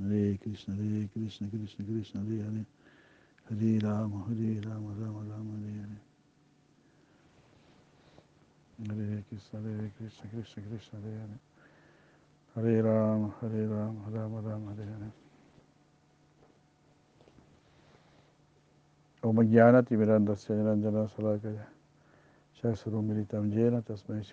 Hare Krishna, Hare Krishna, Krishna Krishna, Hare Hare. Hare Rama, Hare Rama, Rama Hare Hare. Hare Krishna, Hare Krishna, Krishna Krishna, Hare Rama, Hare Rama, Rama Rama, Hare Hare. Salakaya. Shasuru Militam Jena Tasmai.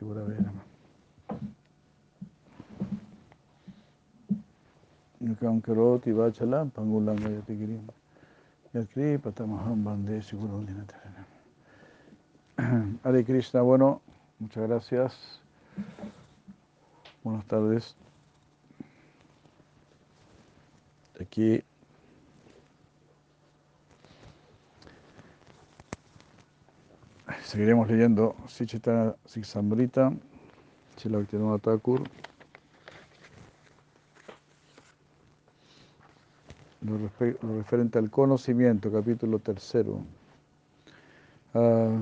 Yukam Karoti Vachalam Pangulam Gayati Girim. Yakri Patamaham Bande Dinatarana. Hare Krishna, bueno, muchas gracias. Buenas tardes. Aquí seguiremos leyendo Sichitana Siksambrita, Chilaktinuna Thakur. Lo, referente al conocimiento, capítulo tercero. Uh,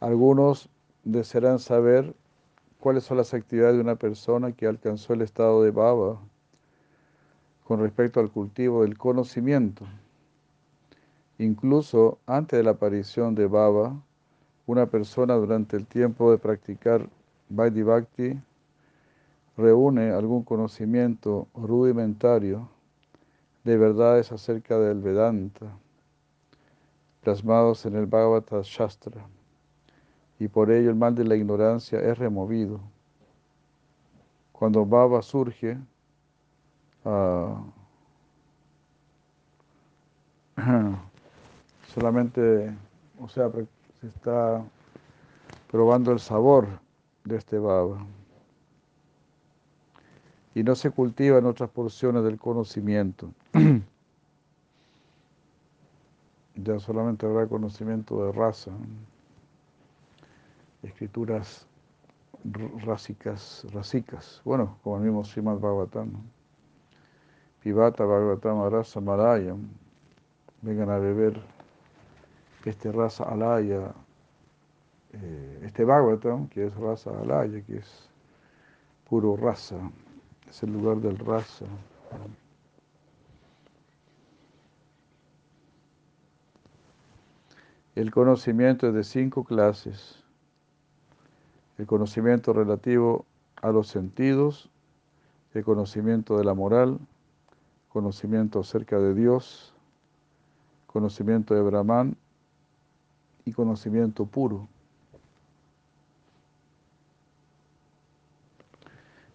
algunos desearán saber cuáles son las actividades de una persona que alcanzó el estado de baba con respecto al cultivo del conocimiento. Incluso antes de la aparición de baba, una persona durante el tiempo de practicar Vaidhi Bhakti reúne algún conocimiento rudimentario de verdades acerca del Vedanta, plasmados en el Bhagavata Shastra, y por ello el mal de la ignorancia es removido. Cuando Baba surge, uh, solamente, o sea, se está probando el sabor de este Baba y no se cultiva en otras porciones del conocimiento. ya solamente habrá conocimiento de raza, escrituras rásicas, rásicas, bueno, como el mismo Srimad Bhagavatam. Pivata Bhagavatam Rasa Malayam, vengan a beber este rasa alaya, eh, este Bhagavatam, que es rasa alaya, que es puro rasa es el lugar del rasa. El conocimiento es de cinco clases. El conocimiento relativo a los sentidos, el conocimiento de la moral, conocimiento acerca de Dios, conocimiento de Brahman y conocimiento puro.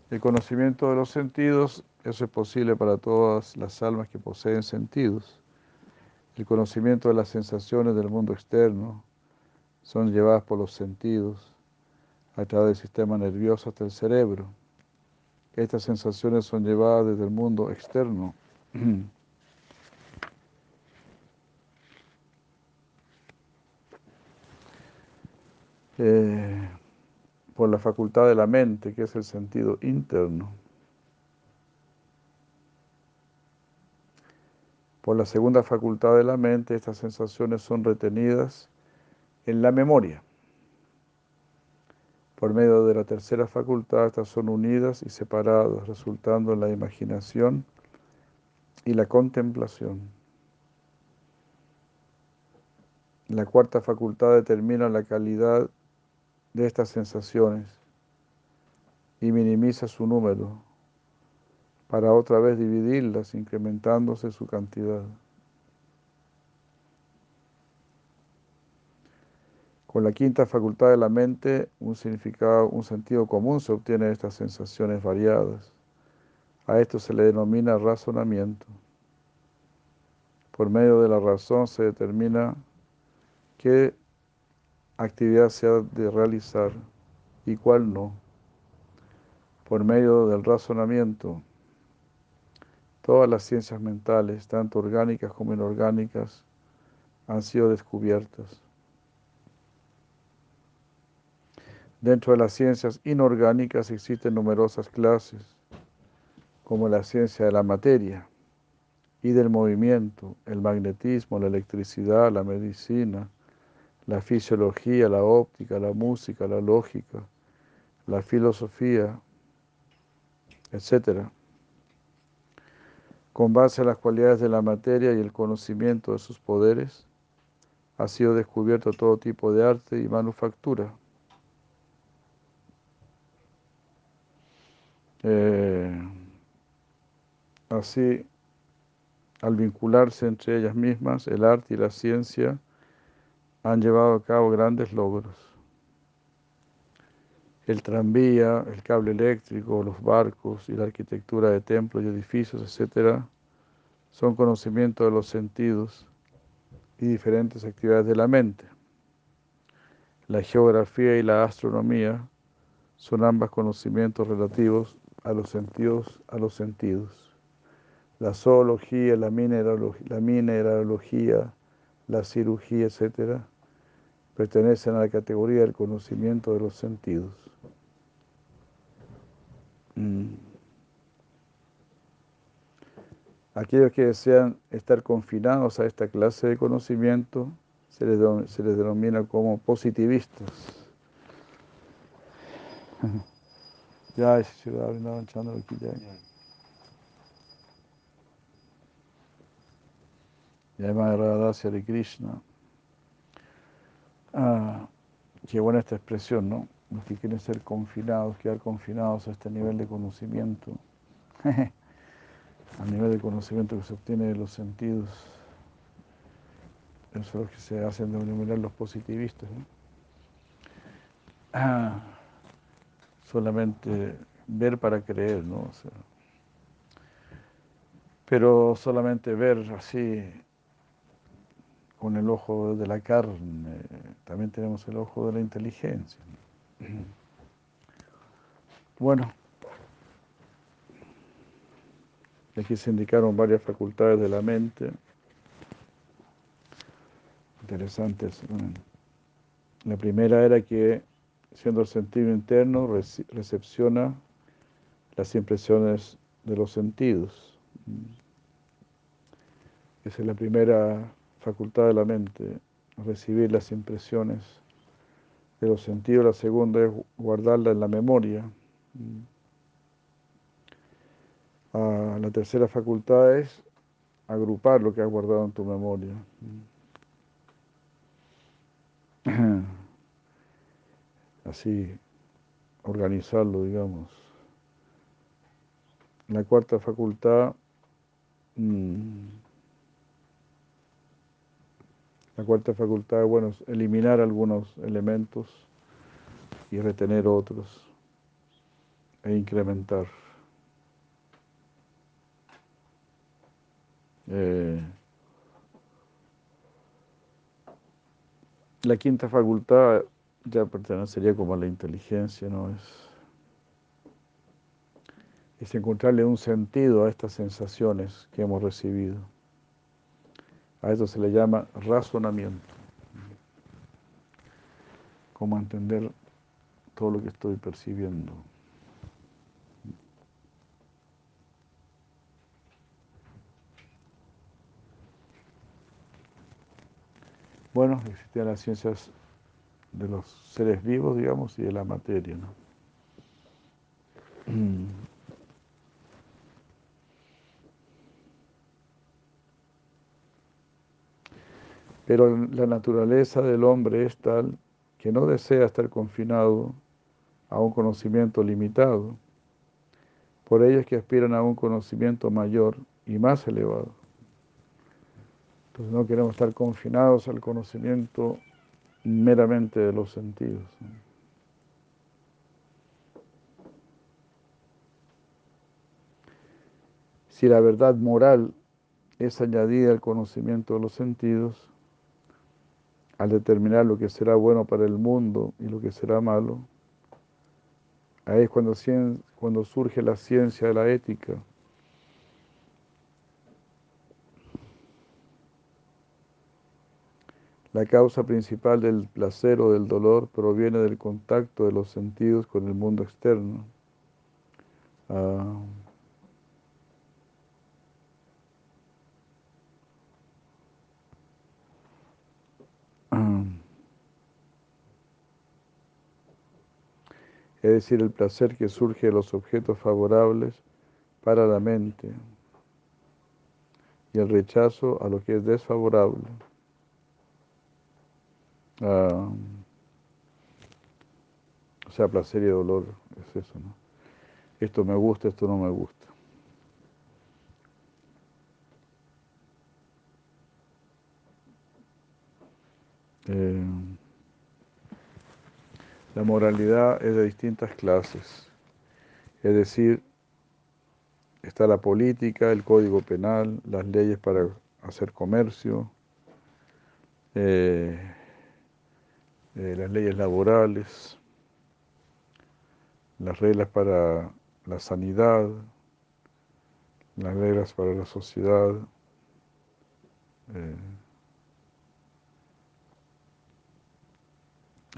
El conocimiento de los sentidos, eso es posible para todas las almas que poseen sentidos. El conocimiento de las sensaciones del mundo externo son llevadas por los sentidos a través del sistema nervioso hasta el cerebro. Estas sensaciones son llevadas desde el mundo externo. eh, por la facultad de la mente, que es el sentido interno. Por la segunda facultad de la mente, estas sensaciones son retenidas en la memoria. Por medio de la tercera facultad, estas son unidas y separadas, resultando en la imaginación y la contemplación. La cuarta facultad determina la calidad de estas sensaciones y minimiza su número para otra vez dividirlas incrementándose su cantidad. Con la quinta facultad de la mente, un significado, un sentido común se obtiene de estas sensaciones variadas. A esto se le denomina razonamiento. Por medio de la razón se determina qué actividad se ha de realizar y cuál no. Por medio del razonamiento, todas las ciencias mentales, tanto orgánicas como inorgánicas, han sido descubiertas. Dentro de las ciencias inorgánicas existen numerosas clases, como la ciencia de la materia y del movimiento, el magnetismo, la electricidad, la medicina, la fisiología, la óptica, la música, la lógica, la filosofía, etc. Con base a las cualidades de la materia y el conocimiento de sus poderes, ha sido descubierto todo tipo de arte y manufactura. Eh, así, al vincularse entre ellas mismas, el arte y la ciencia han llevado a cabo grandes logros. El tranvía, el cable eléctrico, los barcos y la arquitectura de templos y edificios, etc., son conocimientos de los sentidos y diferentes actividades de la mente. La geografía y la astronomía son ambas conocimientos relativos a los sentidos, a los sentidos. La zoología, la mineralogía, la, mineralogía, la cirugía, etc., pertenecen a la categoría del conocimiento de los sentidos. Mm. Aquellos que desean estar confinados a esta clase de conocimiento se les, se les denomina como positivistas. Ya, ciudad aquí ya. Yama de Krishna. Ah, qué buena esta expresión, ¿no? Los que quieren ser confinados, quedar confinados a este nivel de conocimiento. al nivel de conocimiento que se obtiene de los sentidos. Esos son los que se hacen denominar los positivistas. Ah, solamente ver para creer, ¿no? pero solamente ver así con el ojo de la carne, también tenemos el ojo de la inteligencia. Bueno, Aquí se indicaron varias facultades de la mente. Interesantes. La primera era que, siendo el sentido interno, recepciona las impresiones de los sentidos. Esa es la primera facultad de la mente, recibir las impresiones de los sentidos. La segunda es guardarla en la memoria. Ah, la tercera facultad es agrupar lo que has guardado en tu memoria. Así, organizarlo, digamos. La cuarta facultad, mm, la cuarta facultad, bueno, es eliminar algunos elementos y retener otros e incrementar. Eh, la quinta facultad ya pertenecería como a la inteligencia, ¿no? Es, es encontrarle un sentido a estas sensaciones que hemos recibido. A eso se le llama razonamiento. Cómo entender todo lo que estoy percibiendo. Bueno, existían las ciencias de los seres vivos, digamos, y de la materia, ¿no? Pero la naturaleza del hombre es tal que no desea estar confinado a un conocimiento limitado. Por ello es que aspiran a un conocimiento mayor y más elevado. Entonces no queremos estar confinados al conocimiento meramente de los sentidos. Si la verdad moral es añadida al conocimiento de los sentidos, al determinar lo que será bueno para el mundo y lo que será malo, ahí es cuando, cuando surge la ciencia de la ética La causa principal del placer o del dolor proviene del contacto de los sentidos con el mundo externo. Ah. Es decir, el placer que surge de los objetos favorables para la mente y el rechazo a lo que es desfavorable. Ah, o sea, placer y dolor, es eso, ¿no? Esto me gusta, esto no me gusta. Eh, la moralidad es de distintas clases, es decir, está la política, el código penal, las leyes para hacer comercio, eh, eh, las leyes laborales, las reglas para la sanidad, las reglas para la sociedad.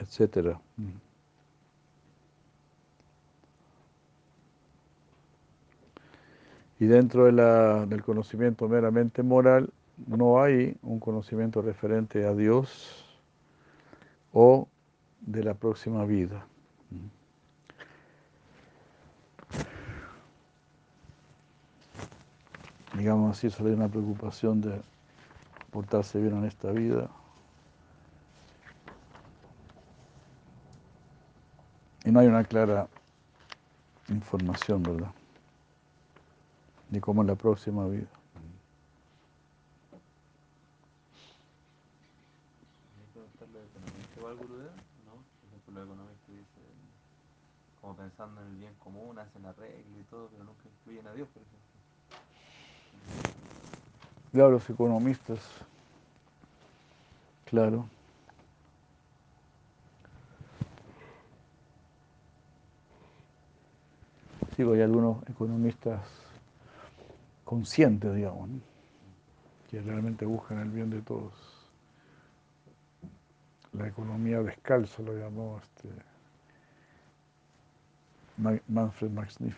Etcétera. Y dentro del conocimiento meramente moral no hay un conocimiento referente a Dios o de la próxima vida. Digamos así, solo hay una preocupación de portarse bien en esta vida. Y no hay una clara información, ¿verdad? Ni cómo en la próxima vida. Como pensando en el bien común, hacen arreglo y todo, pero nunca incluyen a Dios, por ejemplo. Claro, los economistas, claro. Hay algunos economistas conscientes, digamos, que realmente buscan el bien de todos. La economía descalza lo llamó este Manfred Max Niff,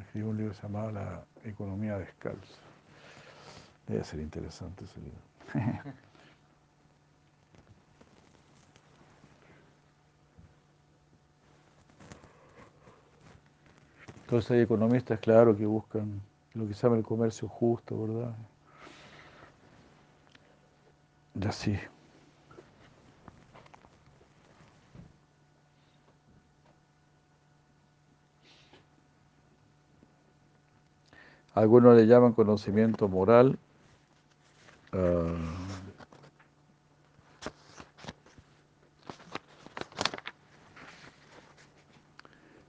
escribió un libro llamado La economía descalza. Debe ser interesante ese libro. Entonces hay economistas, claro, que buscan lo que se llama el comercio justo, ¿verdad? Y así. Algunos le llaman conocimiento moral. Ah,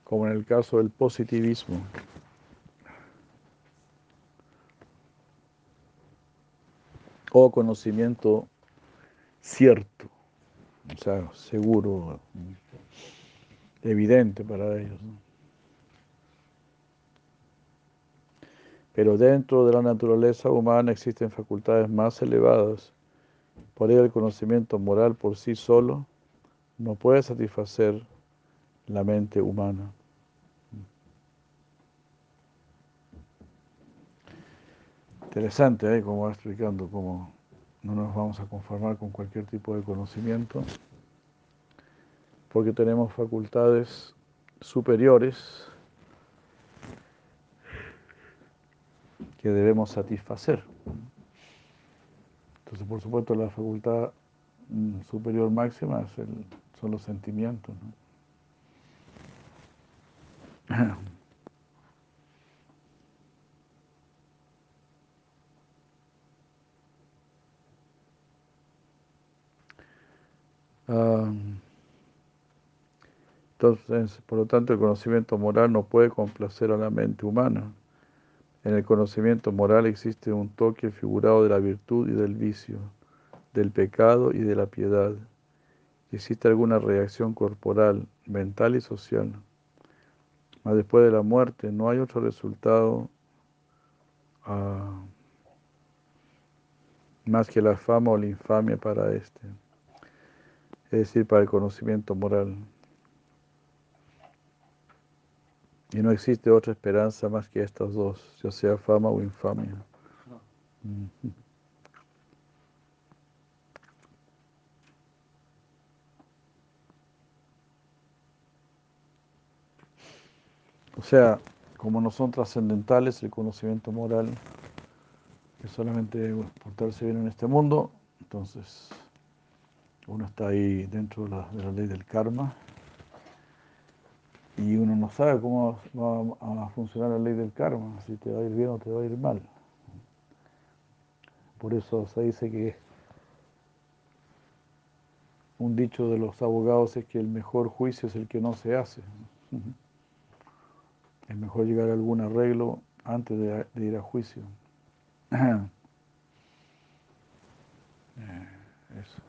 como en el caso del positivismo. O conocimiento cierto, o sea, seguro, evidente para ellos. Pero dentro de la naturaleza humana existen facultades más elevadas. Por ello el conocimiento moral por sí solo no puede satisfacer la mente humana. Interesante, ¿eh? Como va explicando cómo no nos vamos a conformar con cualquier tipo de conocimiento, porque tenemos facultades superiores que debemos satisfacer. Entonces, por supuesto, la facultad mm, superior máxima son los sentimientos. Entonces, por lo tanto, el conocimiento moral no puede complacer a la mente humana. En el conocimiento moral existe un toque figurado de la virtud y del vicio, del pecado y de la piedad. Existe alguna reacción corporal, mental y social. Mas después de la muerte no hay otro resultado ah, más que la fama o la infamia para este es decir, para el conocimiento moral. Y no existe otra esperanza más que estas dos, ya sea fama o infamia. O sea, como no son trascendentales, el conocimiento moral es solamente portarse bien en este mundo, entonces uno está ahí dentro de la ley del karma y uno no sabe cómo va a funcionar la ley del karma, si te va a ir bien o te va a ir mal. Por eso se dice que un dicho de los abogados es que el mejor juicio es el que no se hace. Es mejor llegar a algún arreglo antes de, ir a juicio. Eh, eso.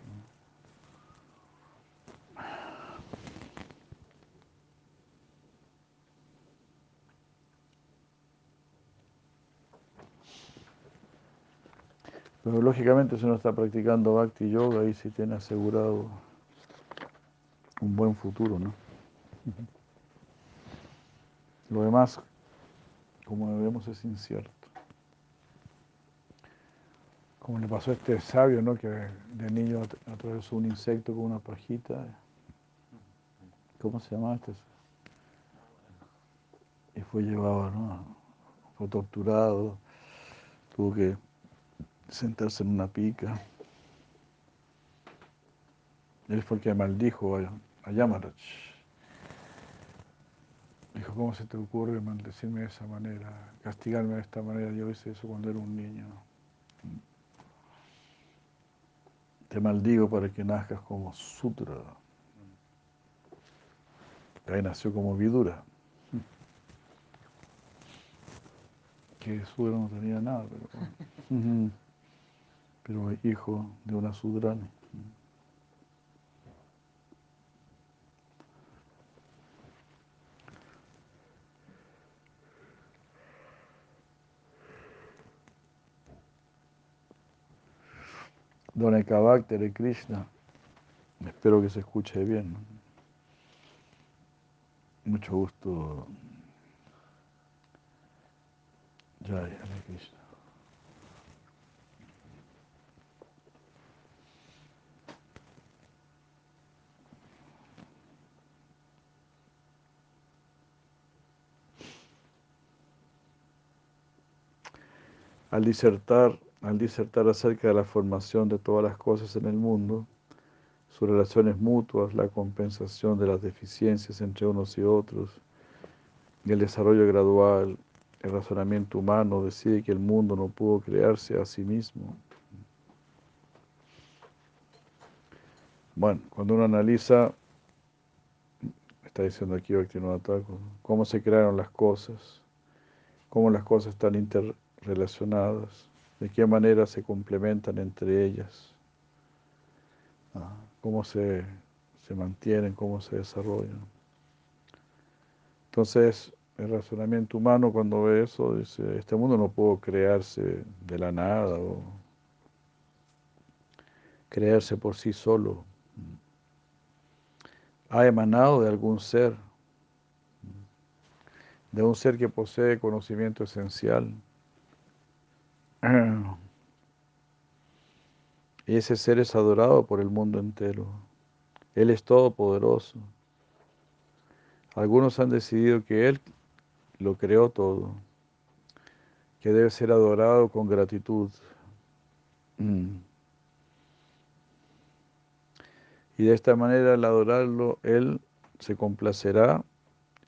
Pero lógicamente si uno está practicando Bhakti Yoga, ahí sí tiene asegurado un buen futuro, ¿no? Lo demás, como vemos, es incierto. Como le pasó a este sabio, ¿no? Que de niño atravesó un insecto con una pajita. ¿Cómo se llama este? Y fue llevado, ¿no? Fue torturado, tuvo que sentarse en una pica. Él fue el que maldijo a, a Yamarach. ¿Cómo se te ocurre maldecirme de esa manera, castigarme de esta manera? Yo hice eso cuando era un niño. Te maldigo para que nazcas como Sutra. Ahí nació como Vidura. Que Sutra no tenía nada, pero pero hijo de una sudrani. Don de Krishna, espero que se escuche bien. Mucho gusto. Jai Krishna. al disertar, al disertar acerca de la formación de todas las cosas en el mundo, sus relaciones mutuas, la compensación de las deficiencias entre unos y otros, y el desarrollo gradual, el razonamiento humano decide que el mundo no pudo crearse a sí mismo. Bueno, cuando uno analiza, está diciendo aquí cómo se crearon las cosas, cómo las cosas están inter relacionadas, de qué manera se complementan entre ellas, cómo se, se mantienen, cómo se desarrollan. Entonces, el razonamiento humano cuando ve eso dice, este mundo no puede crearse de la nada o crearse por sí solo. Ha emanado de algún ser, de un ser que posee conocimiento esencial y ese ser es adorado por el mundo entero. Él es todopoderoso. Algunos han decidido que Él lo creó todo, que debe ser adorado con gratitud. Mm. Y de esta manera, al adorarlo, Él se complacerá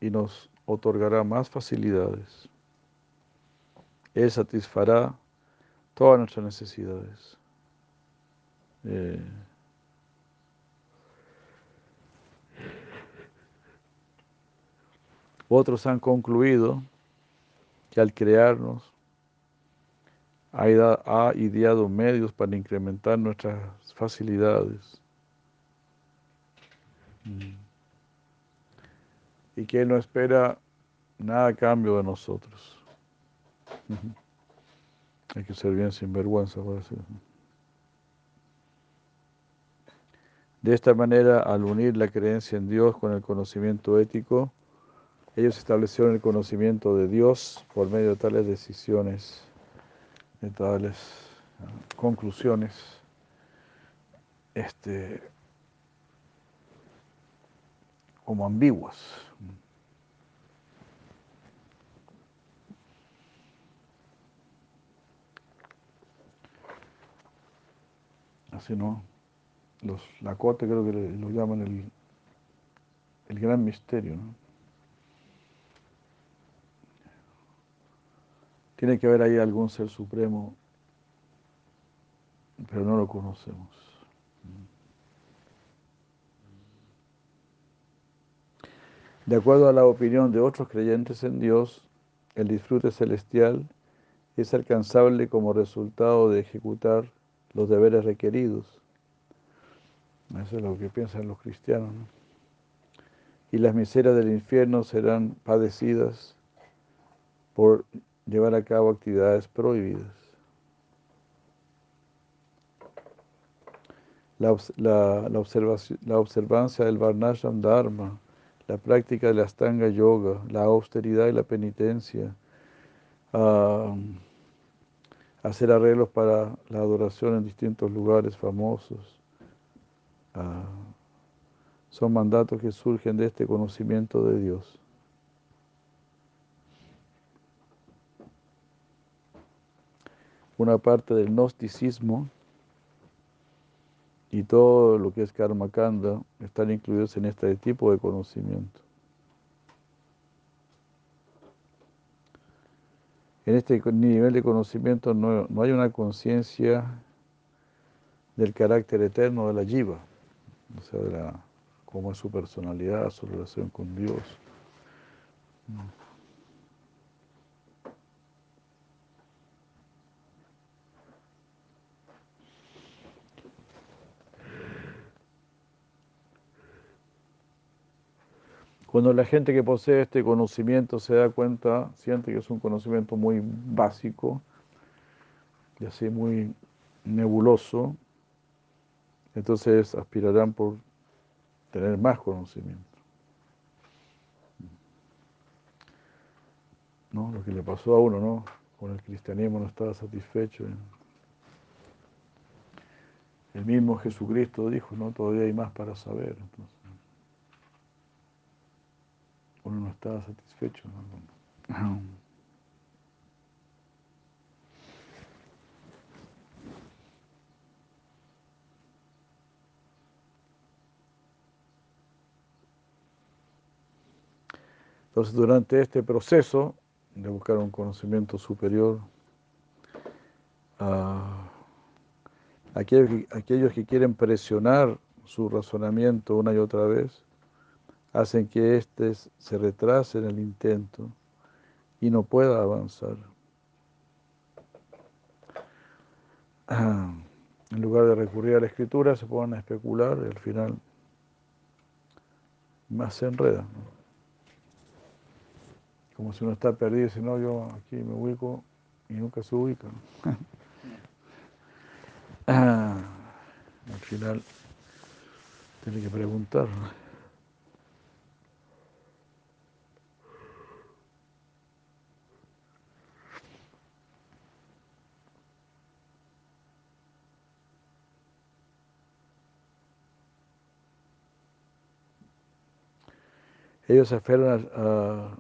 y nos otorgará más facilidades. Él satisfará todas nuestras necesidades. Eh, otros han concluido que al crearnos ha ideado medios para incrementar nuestras facilidades. Mm. Y que Él no espera nada a cambio de nosotros. Hay que ser bien sinvergüenza. De esta manera, al unir la creencia en Dios con el conocimiento ético, ellos establecieron el conocimiento de Dios por medio de tales decisiones, de tales conclusiones, este, como ambiguas. Así no, los Lakota creo que lo llaman el, el gran misterio. ¿no? Tiene que haber ahí algún ser supremo, pero no lo conocemos. De acuerdo a la opinión de otros creyentes en Dios, el disfrute celestial es alcanzable como resultado de ejecutar los deberes requeridos. Eso es lo que piensan los cristianos. ¿no? Y las miserias del infierno serán padecidas por llevar a cabo actividades prohibidas. La, la, la, la observancia del Varnashram Dharma la práctica de la Astanga Yoga, la austeridad y la penitencia, uh, hacer arreglos para la adoración en distintos lugares famosos. Uh, son mandatos que surgen de este conocimiento de Dios. Una parte del gnosticismo y todo lo que es karma kanda están incluidos en este tipo de conocimiento. En este nivel de conocimiento no, no hay una conciencia del carácter eterno de la jiva, o sea, de cómo es su personalidad, su relación con Dios. Cuando la gente que posee este conocimiento se da cuenta, siente que es un conocimiento muy básico y así muy nebuloso, entonces aspirarán por tener más conocimiento. ¿No? Lo que le pasó a uno, ¿no? Con el cristianismo no estaba satisfecho. El mismo Jesucristo dijo, ¿no? Todavía hay más para saber. Uno no estaba satisfecho. Entonces, durante este proceso de buscar un conocimiento superior, aquellos, que, aquellos que quieren presionar su razonamiento una y otra vez, hacen que éste se retrase en el intento y no pueda avanzar. En lugar de recurrir a la escritura, se ponen a especular y al final más se enreda. ¿no? Como si uno está perdido dice, no, yo aquí me ubico y nunca se ubica. ¿no? al final tiene que preguntar. Ellos se aferran a,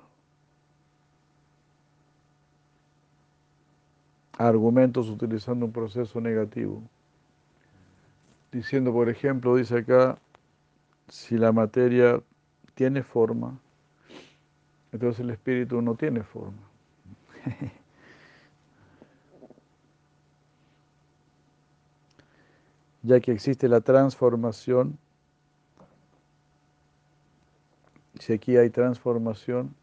a, argumentos utilizando un proceso negativo. Diciendo, por ejemplo, dice acá, si la materia tiene forma, entonces el espíritu no tiene forma. ya que existe la transformación si aquí hay transformación,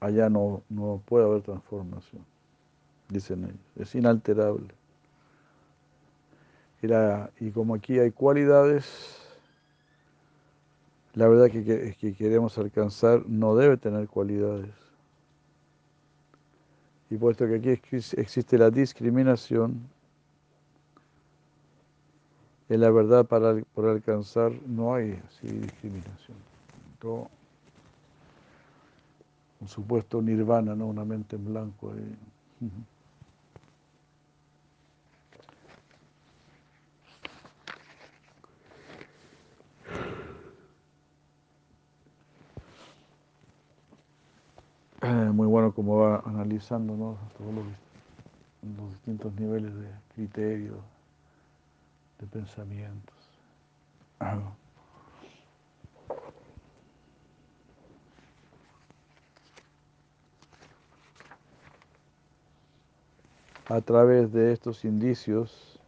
allá no, no puede haber transformación, dicen ellos. Es inalterable. Y, como aquí hay cualidades, la verdad que, que, que queremos alcanzar no debe tener cualidades. Y puesto que aquí existe la discriminación, en la verdad para por alcanzar no hay así discriminación un supuesto nirvana, ¿no? una mente en blanco. Ahí. Muy bueno como va analizando ¿no? todos los, los distintos niveles de criterios, de pensamientos. A través de estos indicios,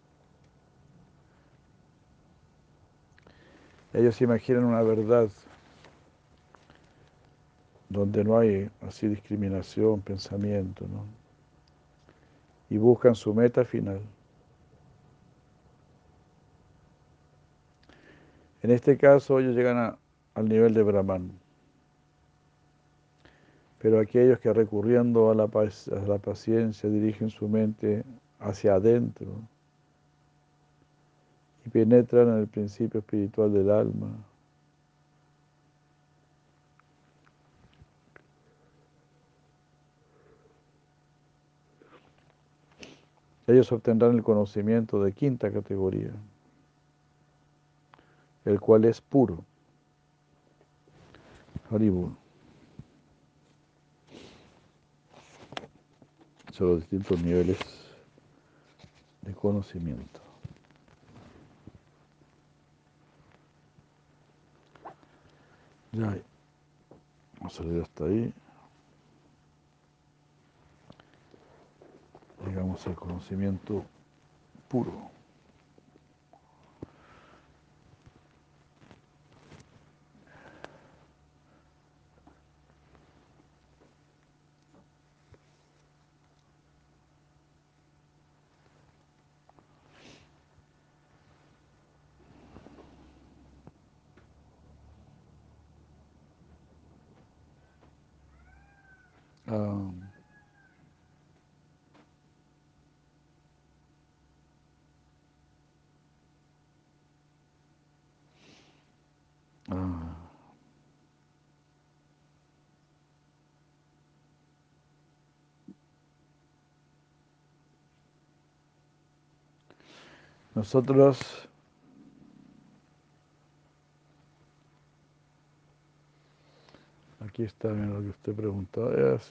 ellos imaginan una verdad donde no hay así discriminación, pensamiento, ¿no? Y buscan su meta final. En este caso ellos llegan al nivel de Brahman. Pero aquellos que recurriendo a la, a la paciencia dirigen su mente hacia adentro y penetran en el principio espiritual del alma, ellos obtendrán el conocimiento de quinta categoría, el cual es puro. Haribur. Son los distintos niveles de conocimiento. Ya, vamos a leer hasta ahí. llegamos al conocimiento puro. Um, Ah. Nosotros aquí está bien lo que usted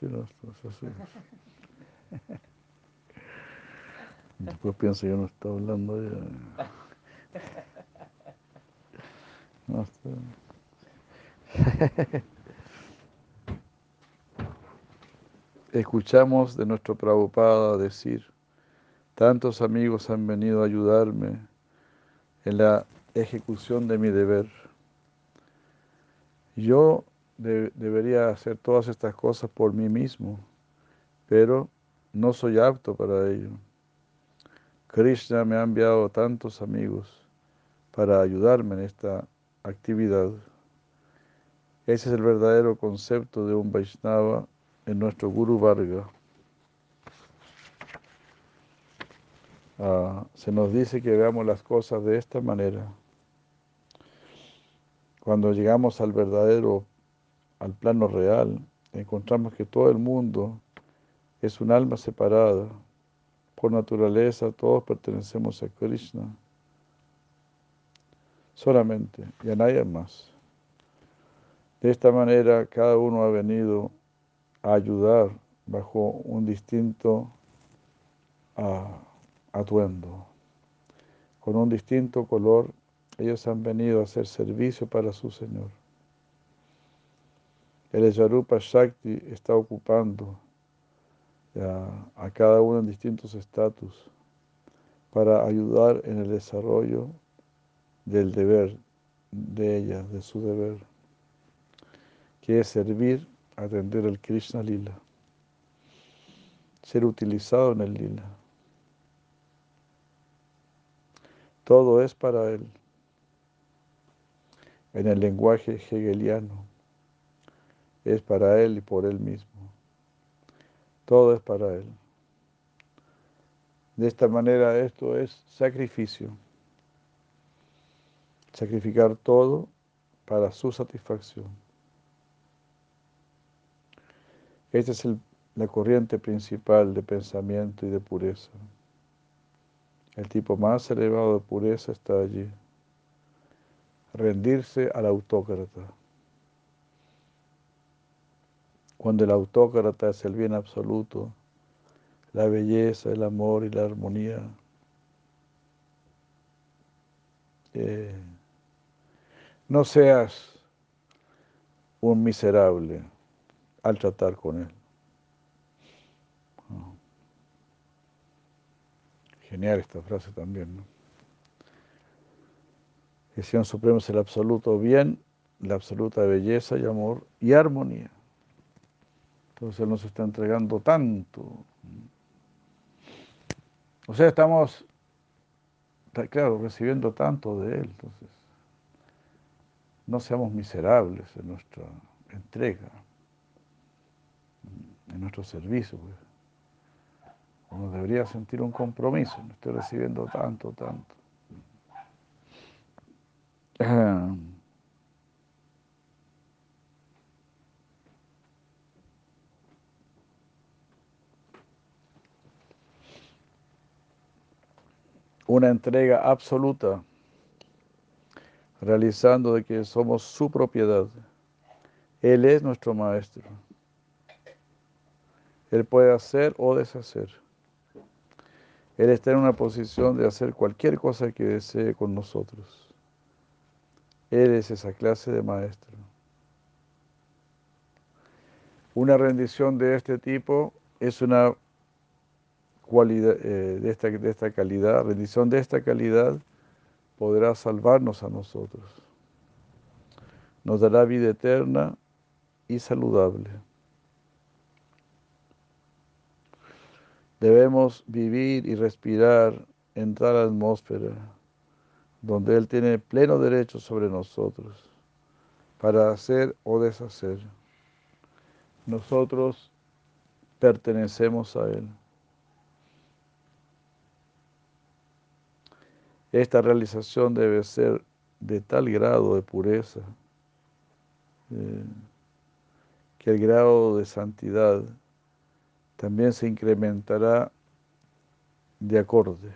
no, es así. Después pienso que yo no está hablando ya. No, Escuchamos de nuestro Prabhupada decir, tantos amigos han venido a ayudarme en la ejecución de mi deber. Yo debería hacer todas estas cosas por mí mismo, pero no soy apto para ello. Krishna me ha enviado tantos amigos para ayudarme en esta actividad. Ese es el verdadero concepto de un Vaishnava en nuestro Guru Varga. Ah, se nos dice que veamos las cosas de esta manera. Cuando llegamos al verdadero, al plano real, encontramos que todo el mundo es un alma separada. Por naturaleza todos pertenecemos a Krishna solamente y a nadie más. De esta manera cada uno ha venido a ayudar bajo un distinto atuendo. Con un distinto color, ellos han venido a hacer servicio para su Señor. El Ejarupa Shakti está ocupando a cada uno en distintos estatus para ayudar en el desarrollo del deber de ella, de su deber, que es servir, atender al Krishna Lila, ser utilizado en el Lila. Todo es para él, en el lenguaje hegeliano, es para él y por él mismo. Todo es para él. De esta manera esto es sacrificio sacrificar todo para su satisfacción. Esta es la corriente principal de pensamiento y de pureza. El tipo más elevado de pureza está allí. Rendirse al autócrata. Cuando el autócrata es el bien absoluto, la belleza, el amor y la armonía, eh, no seas un miserable al tratar con él. Genial esta frase también, ¿no? El Señor Supremo es el absoluto bien, la absoluta belleza y amor y armonía. Entonces Él nos está entregando tanto. O sea, estamos, claro, recibiendo tanto de Él. Entonces, no seamos miserables en nuestra entrega, en nuestro servicio. Pues. Uno debería sentir un compromiso, no estoy recibiendo tanto, tanto. Una entrega absoluta, realizando de que somos su propiedad. Él es nuestro maestro. Él puede hacer o deshacer. Él está en una posición de hacer cualquier cosa que desee con nosotros. Él es esa clase de maestro. Una rendición de este tipo es una cualidad, eh, de, esta, de esta calidad, rendición de esta calidad podrá salvarnos a nosotros. Nos dará vida eterna y saludable. Debemos vivir y respirar en tal atmósfera donde Él tiene pleno derecho sobre nosotros para hacer o deshacer. Nosotros pertenecemos a Él. Esta realización debe ser de tal grado de pureza eh, que el grado de santidad también se incrementará de acorde.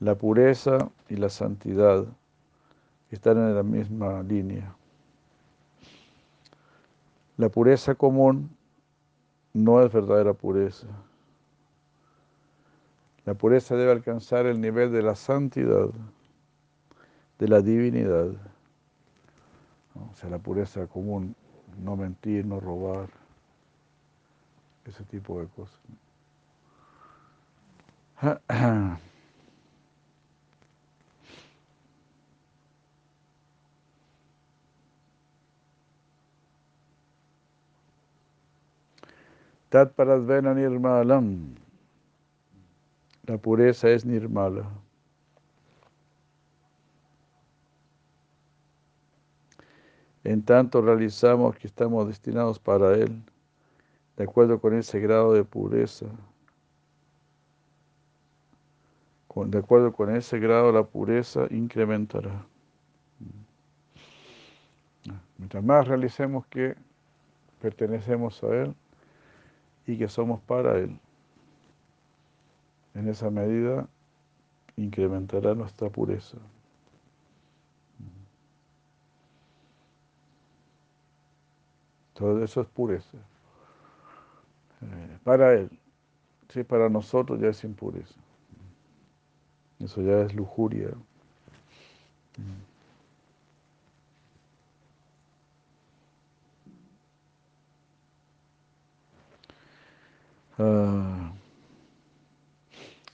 La pureza y la santidad están en la misma línea. La pureza común no es verdadera pureza. La pureza debe alcanzar el nivel de la santidad, de la divinidad. O sea, la pureza común, no mentir, no robar, ese tipo de cosas. Tat Paradvena Nirmalam. La pureza es nirmala. En tanto realizamos que estamos destinados para Él, de acuerdo con ese grado de pureza. De acuerdo con ese grado, la pureza incrementará. Mientras más realicemos que pertenecemos a Él y que somos para Él, en esa medida incrementará nuestra pureza. Todo eso es pureza. Eh, para Él. Si para nosotros ya es impureza. Eso ya es lujuria. Uh,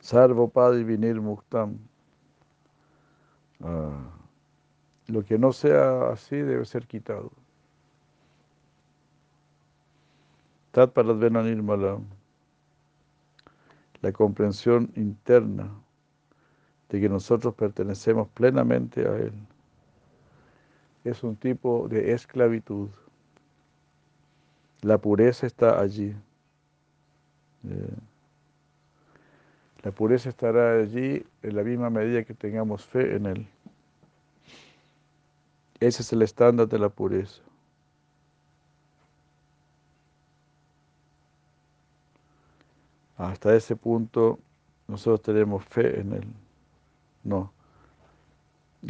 Sarvopadi vinir muktam. Ah, lo que no sea así debe ser quitado. Nirmala. La comprensión interna de que nosotros pertenecemos plenamente a Él es un tipo de esclavitud. La pureza está allí. Eh, la pureza estará allí en la misma medida que tengamos fe en Él. Ese es el estándar de la pureza. Hasta ese punto nosotros tenemos fe en Él. No.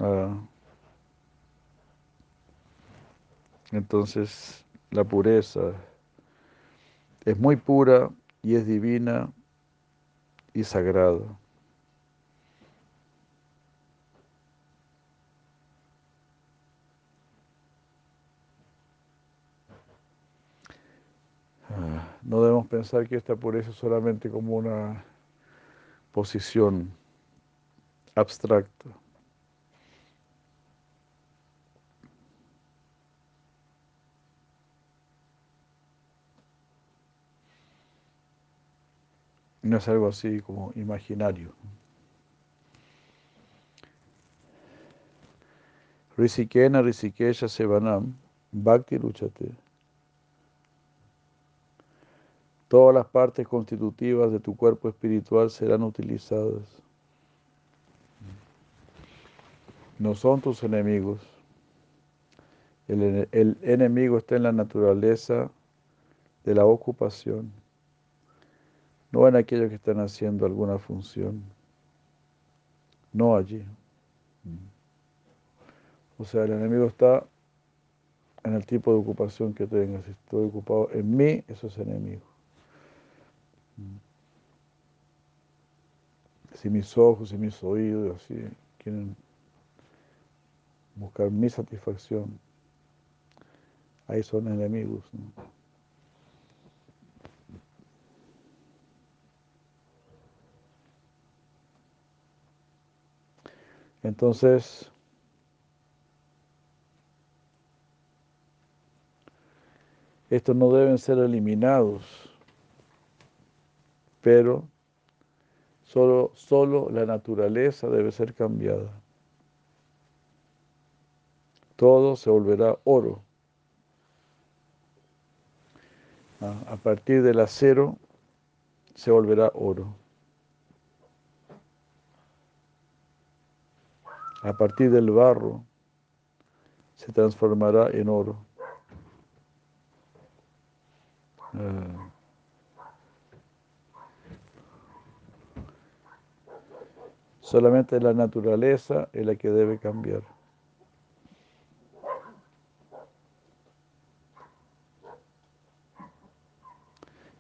Ah. Entonces, la pureza es muy pura y es divina y sagrada. No debemos pensar que esta pureza es solamente como una posición abstracta. No es algo así como imaginario. Risikena Risikesha Sevanam Bhakti Luchate. Todas las partes constitutivas de tu cuerpo espiritual serán utilizadas. No son tus enemigos. El, enemigo está en la naturaleza de la ocupación, no en aquellos que están haciendo alguna función, no allí. O sea, el enemigo está en el tipo de ocupación que tenga. Si estoy ocupado en mí, eso es enemigo. Si mis ojos y mis oídos así quieren buscar mi satisfacción, ahí son enemigos. Entonces, Estos no deben ser eliminados, pero solo, solo la naturaleza debe ser cambiada. Todo se volverá oro. Ah, a partir del acero se volverá oro. A partir del barro se transformará en oro. Ah. Solamente la naturaleza es la que debe cambiar.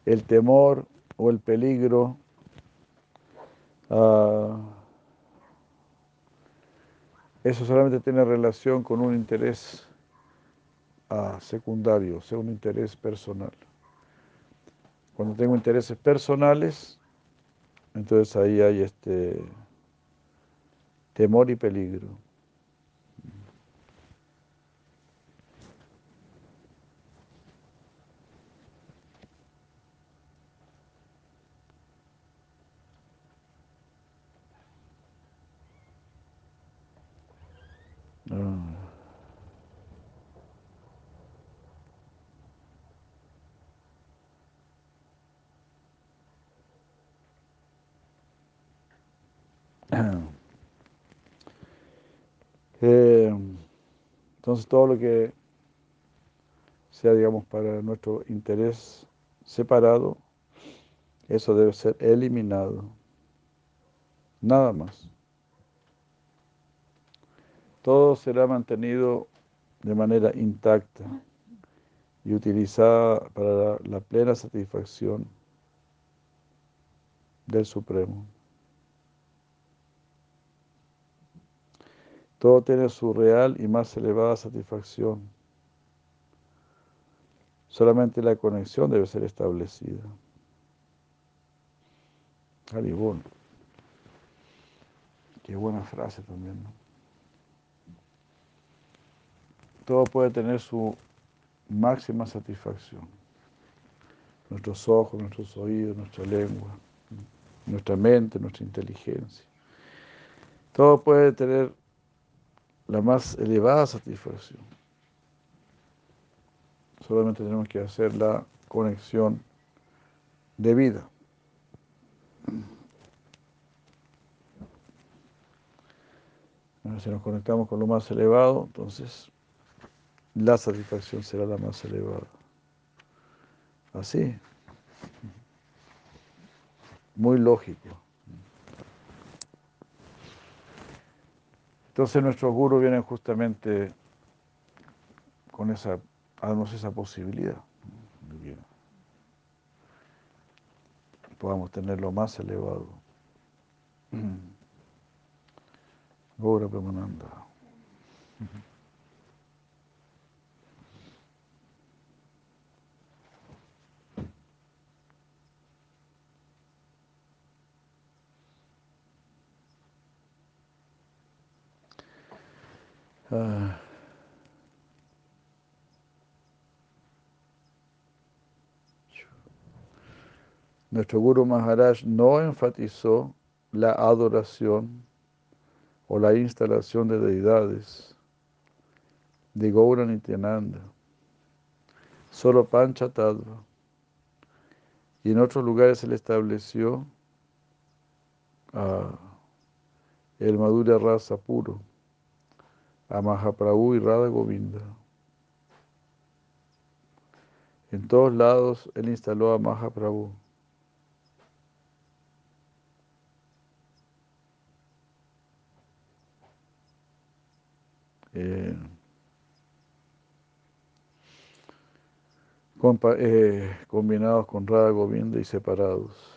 El temor o el peligro uh, eso solamente tiene relación con un interés uh, secundario, o sea, un interés personal. Cuando tengo intereses personales, entonces ahí hay este temor y peligro. Eh, entonces todo lo que sea, digamos, para nuestro interés separado, eso debe ser eliminado. Nada más. Todo será mantenido de manera intacta y utilizada para la plena satisfacción del Supremo. Todo tiene su real y más elevada satisfacción. Solamente la conexión debe ser establecida. Qué buena frase también, ¿no? Todo puede tener su máxima satisfacción. Nuestros ojos, nuestros oídos, nuestra lengua, nuestra mente, nuestra inteligencia. Todo puede tener la más elevada satisfacción. Solamente tenemos que hacer la conexión de vida. si nos conectamos con lo más elevado, entonces la satisfacción será la más elevada. Así. Muy lógico. Entonces nuestros gurus vienen justamente con esa, a darnos esa posibilidad de que podamos tener lo más elevado. Gora Premananda. Ah. Nuestro Guru Maharaj no enfatizó la adoración o la instalación de deidades de Gaura Nityananda, solo Panchatattva. Y en otros lugares se le estableció a el Madhurya Rasa puro, a Mahaprabhu y Radha Govinda. En todos lados él instaló a Mahaprabhu. Eh, compa- eh, combinados con Radha Govinda y separados.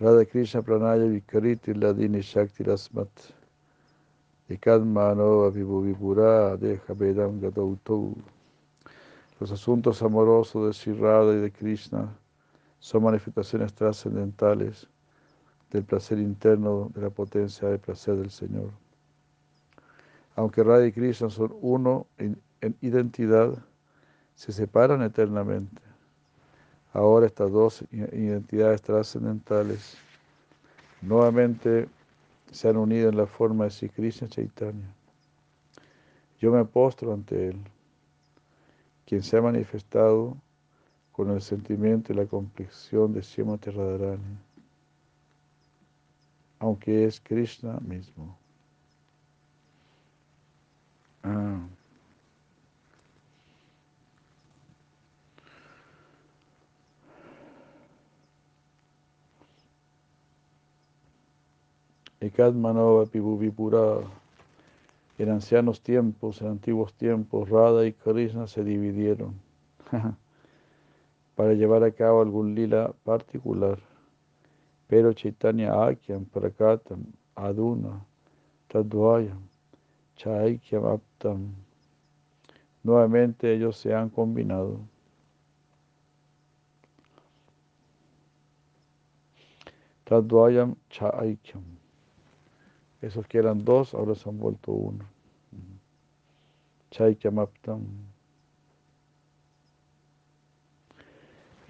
Radha Krishna Pranaya Vikariti Ladini Shakti Rasmat Ekadmano Vipura Deja Vedam Gadautou. Los asuntos amorosos de Sri Radha y de Krishna son manifestaciones trascendentales del placer interno de la potencia del placer del Señor. Aunque Radha y Krishna son uno en identidad, se separan eternamente. Ahora estas dos identidades trascendentales nuevamente se han unido en la forma de Sri Krishna Chaitanya. Yo me postro ante Él, quien se ha manifestado con el sentimiento y la complexión de Srimati Radharani, aunque es Krishna mismo. Ah. Ekadmanova Vipura. En ancianos tiempos, en antiguos tiempos, Radha y Krishna se dividieron para llevar a cabo algún lila particular. Pero Chaitanya Akyam, Prakatam, Aduna, Tadvayam, Chaikyam Aptam. Nuevamente ellos se han combinado. Tadvayam Chaikyam. Esos que eran dos ahora se han vuelto uno. Chaikyam Aptam.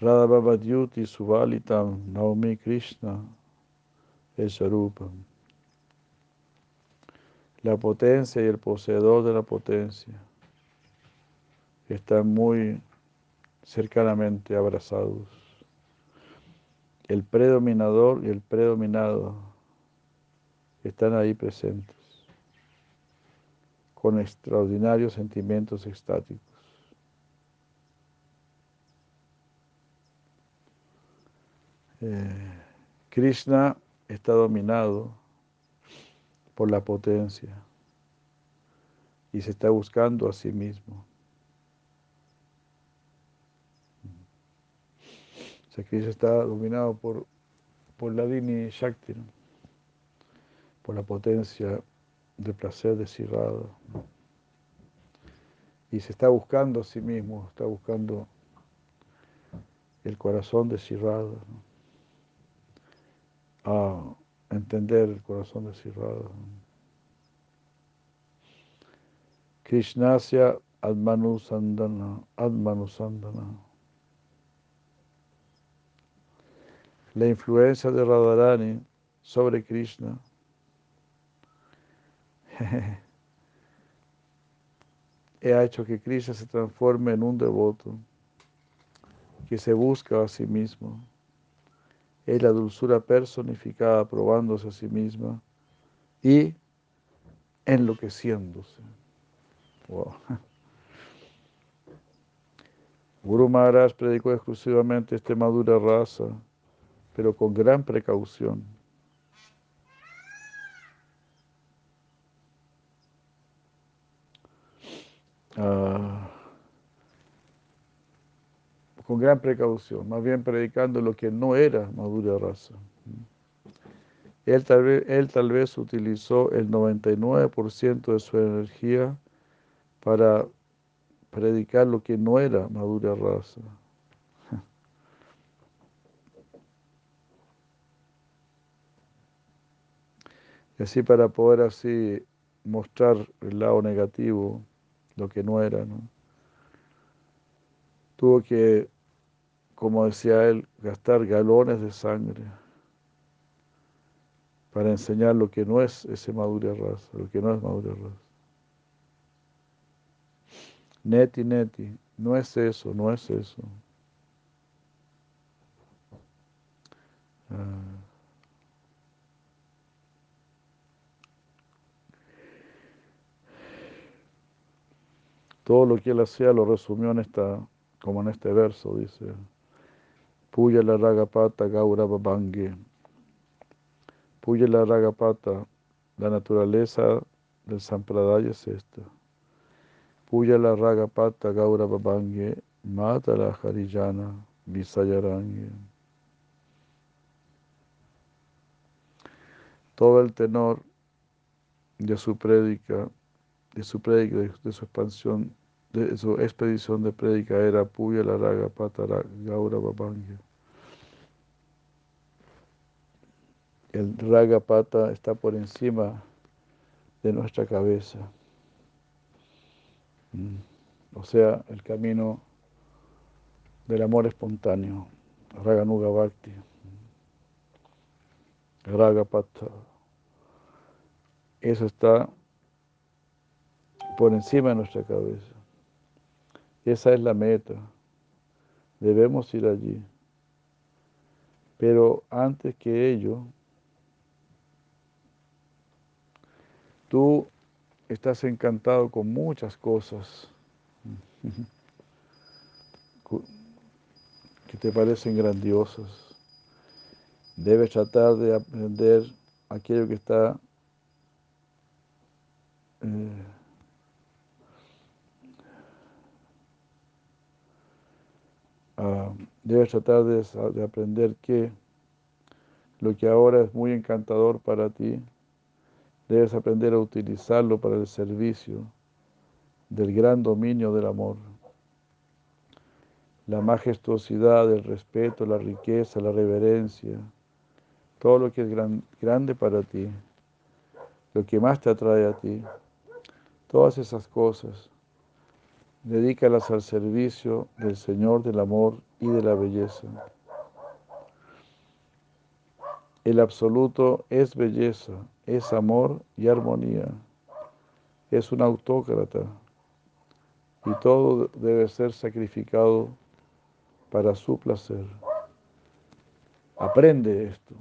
Radha Baba Dyuti Suvalitam Naomi Krishna Esarupam. La potencia y el poseedor de la potencia están muy cercanamente abrazados. El predominador y el predominado están ahí presentes, con extraordinarios sentimientos extáticos. Eh, Krishna está dominado por la potencia y se está buscando a sí mismo. O sea, Krishna está dominado por, por la Dini Shakti. Por la potencia del placer de Sirrada. Y se está buscando a sí mismo, está buscando el corazón de Sirrada. ¿no? a entender el corazón de Sirrada. Krishnasya Admanusandana, Admanusandana. La influencia de Radharani sobre Krishna ha hecho que Krishna se transforme en un devoto que se busca a sí mismo es la dulzura personificada probándose a sí misma y enloqueciéndose. Guru Maharaj predicó exclusivamente este madura raza, pero con gran precaución. Uh, con gran precaución, más bien predicando lo que no era madura raza. Él tal vez, él tal vez utilizó el 99% de su energía para predicar lo que no era madura raza. Y así para poder así mostrar el lado negativo, lo que no era, ¿no? Tuvo que, como decía él, gastar galones de sangre para enseñar lo que no es ese Madhurya Ras, lo que no es Madhurya Ras. Neti, neti, no es eso, no es eso. Ah. Todo lo que él hacía lo resumió en esta, como en este verso, dice, Puya la ragapata gaurava bangue. Puya la ragapata, la naturaleza del sampradaya es esta. Puya la ragapata gaurava bangue, mata la harijana visayarangue. Todo el tenor de su prédica, de su prédica, de su expansión su expedición de prédica era Puya la Raga Patara Gaura Babangya. El Raga Pata está por encima de nuestra cabeza. Mm. O sea, el camino del amor espontáneo, Raganuga Bhakti, Raga Pata. Eso está por encima de nuestra cabeza. Esa es la meta. Debemos ir allí. Pero antes que ello, tú estás encantado con muchas cosas que te parecen grandiosas. Debes tratar de aprender aquello que está eh, Ah, debes tratar de, aprender que lo que ahora es muy encantador para ti, debes aprender a utilizarlo para el servicio del gran dominio del amor. La majestuosidad, el respeto, la riqueza, la reverencia, todo lo que es grande para ti, lo que más te atrae a ti, todas esas cosas Dedícalas al servicio del Señor del amor y de la belleza. El absoluto es belleza, es amor y armonía. Es un autócrata y todo debe ser sacrificado para su placer. Aprende esto.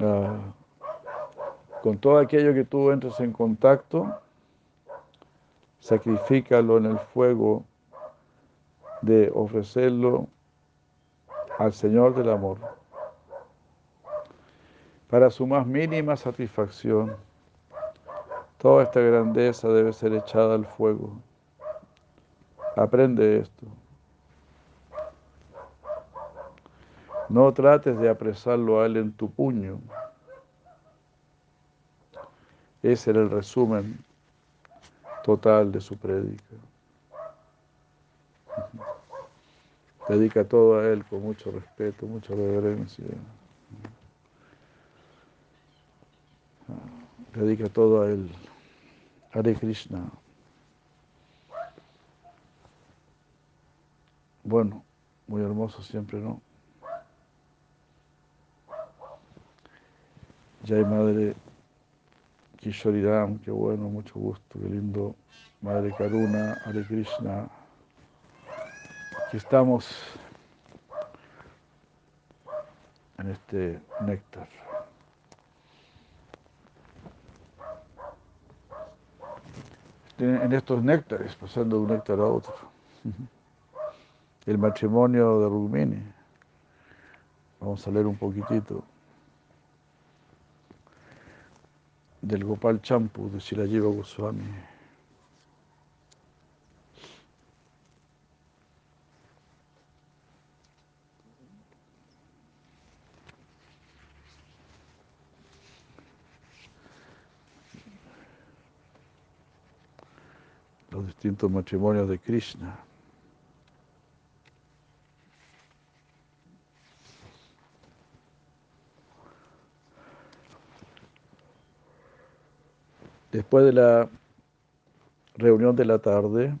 Ah, con todo aquello que tú entres en contacto, sacrifícalo en el fuego de ofrecerlo al Señor del amor. Para su más mínima satisfacción, toda esta grandeza debe ser echada al fuego. Aprende esto. No trates de apresarlo a él en tu puño. Ese era el resumen total de su prédica. Dedica todo a él con mucho respeto, mucha reverencia. Dedica todo a él. Hare Krishna. Bueno, muy hermoso siempre, ¿no? Hay Madre Kishoriram, qué bueno, mucho gusto, qué lindo. Madre Karuna, Hare Krishna. Aquí estamos en este néctar. En estos néctares, pasando de un néctar a otro. El matrimonio de Rumini. Vamos a leer un poquitito. Del Gopal Champu de Shilajiva Goswami. Los distintos matrimonios de Krishna. Después de la reunión de la tarde,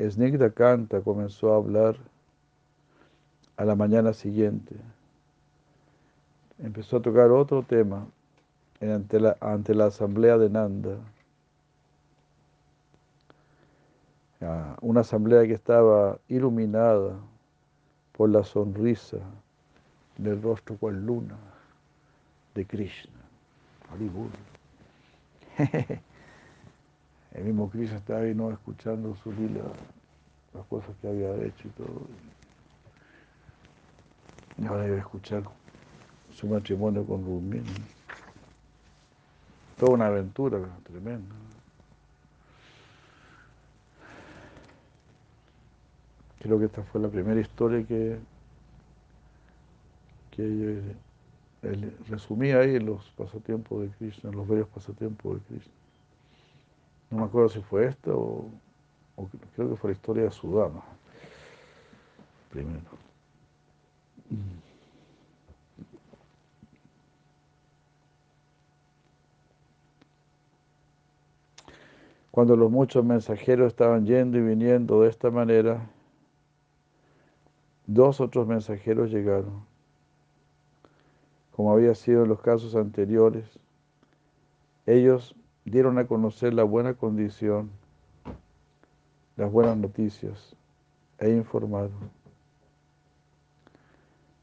Snigda Kanta comenzó a hablar a la mañana siguiente. Empezó a tocar otro tema ante la, ante la asamblea de Nanda. Una asamblea que estaba iluminada por la sonrisa del rostro cual luna de Krishna. El mismo Krishna estaba ahí ¿no? escuchando su lila, las cosas que había hecho y todo. Y ahora iba a escuchar su matrimonio con Rubini. Toda una aventura tremenda. Creo que esta fue la primera historia que, que él resumía ahí los pasatiempos de Krishna, los bellos pasatiempos de Krishna. No me acuerdo si fue esta o, o creo que fue la historia de Sudama. Primero. Cuando los muchos mensajeros estaban yendo y viniendo de esta manera, dos otros mensajeros llegaron. Como había sido en los casos anteriores, ellos dieron a conocer la buena condición, las buenas noticias e informaron.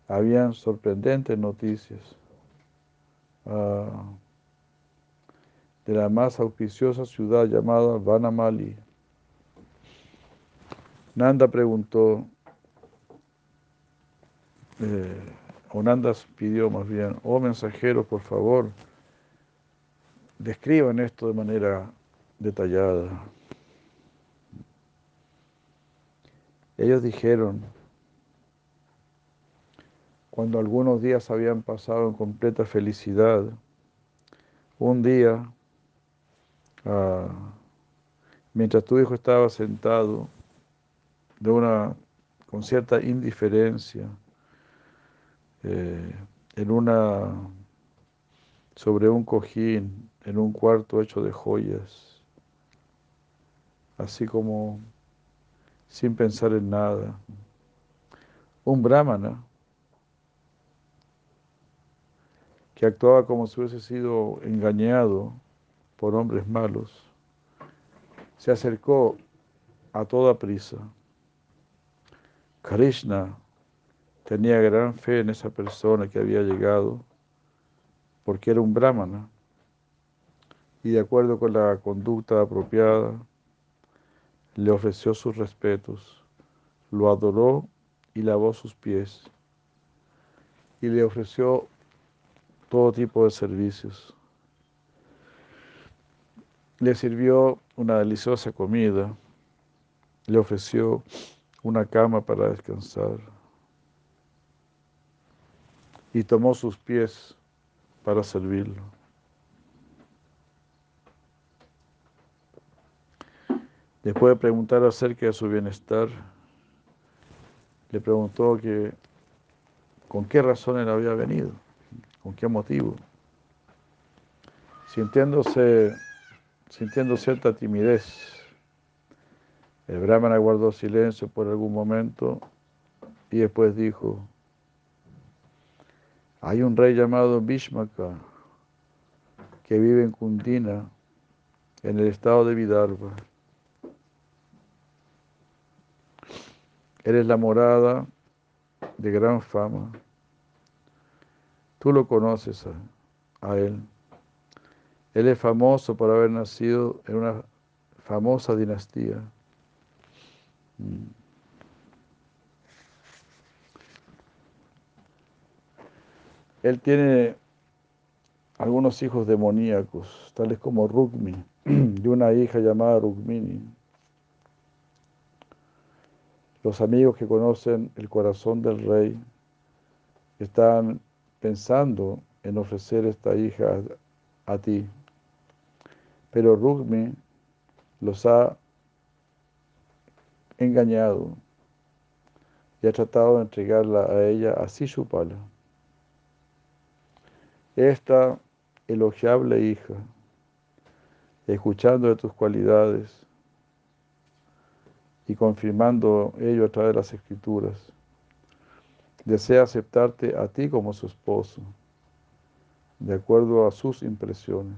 Habían sorprendentes noticias. Uh, de la más auspiciosa ciudad llamada Vanamali. Nanda preguntó, eh, o Nanda pidió más bien, oh mensajeros, por favor, describan esto de manera detallada. Ellos dijeron, cuando algunos días habían pasado en completa felicidad, un día Ah, mientras tu hijo estaba sentado de una, con cierta indiferencia eh, en una, sobre un cojín, en un cuarto hecho de joyas, así como sin pensar en nada. Un brahmana que actuaba como si hubiese sido engañado por hombres malos, se acercó a toda prisa. Krishna tenía gran fe en esa persona que había llegado porque era un brahmana y de acuerdo con la conducta apropiada le ofreció sus respetos, lo adoró y lavó sus pies y le ofreció todo tipo de servicios. Le sirvió una deliciosa comida, le ofreció una cama para descansar y tomó sus pies para servirlo. Después de preguntar acerca de su bienestar, le preguntó que con qué razón él había venido, con qué motivo. Sintiéndose sintiendo cierta timidez. El brahmana guardó silencio por algún momento y después dijo, hay un rey llamado Bhishmaka que vive en Kundina, en el estado de Vidarbha. Eres la morada de gran fama. Tú lo conoces a, a él. Él es famoso por haber nacido en una famosa dinastía. Mm. Él tiene algunos hijos demoníacos, tales como Rukmi, y una hija llamada Rukmini. Los amigos que conocen el corazón del rey están pensando en ofrecer esta hija a ti pero Rugmi los ha engañado y ha tratado de entregarla a ella a pala. Esta elogiable hija escuchando de tus cualidades y confirmando ello a través de las escrituras. Desea aceptarte a ti como su esposo, de acuerdo a sus impresiones.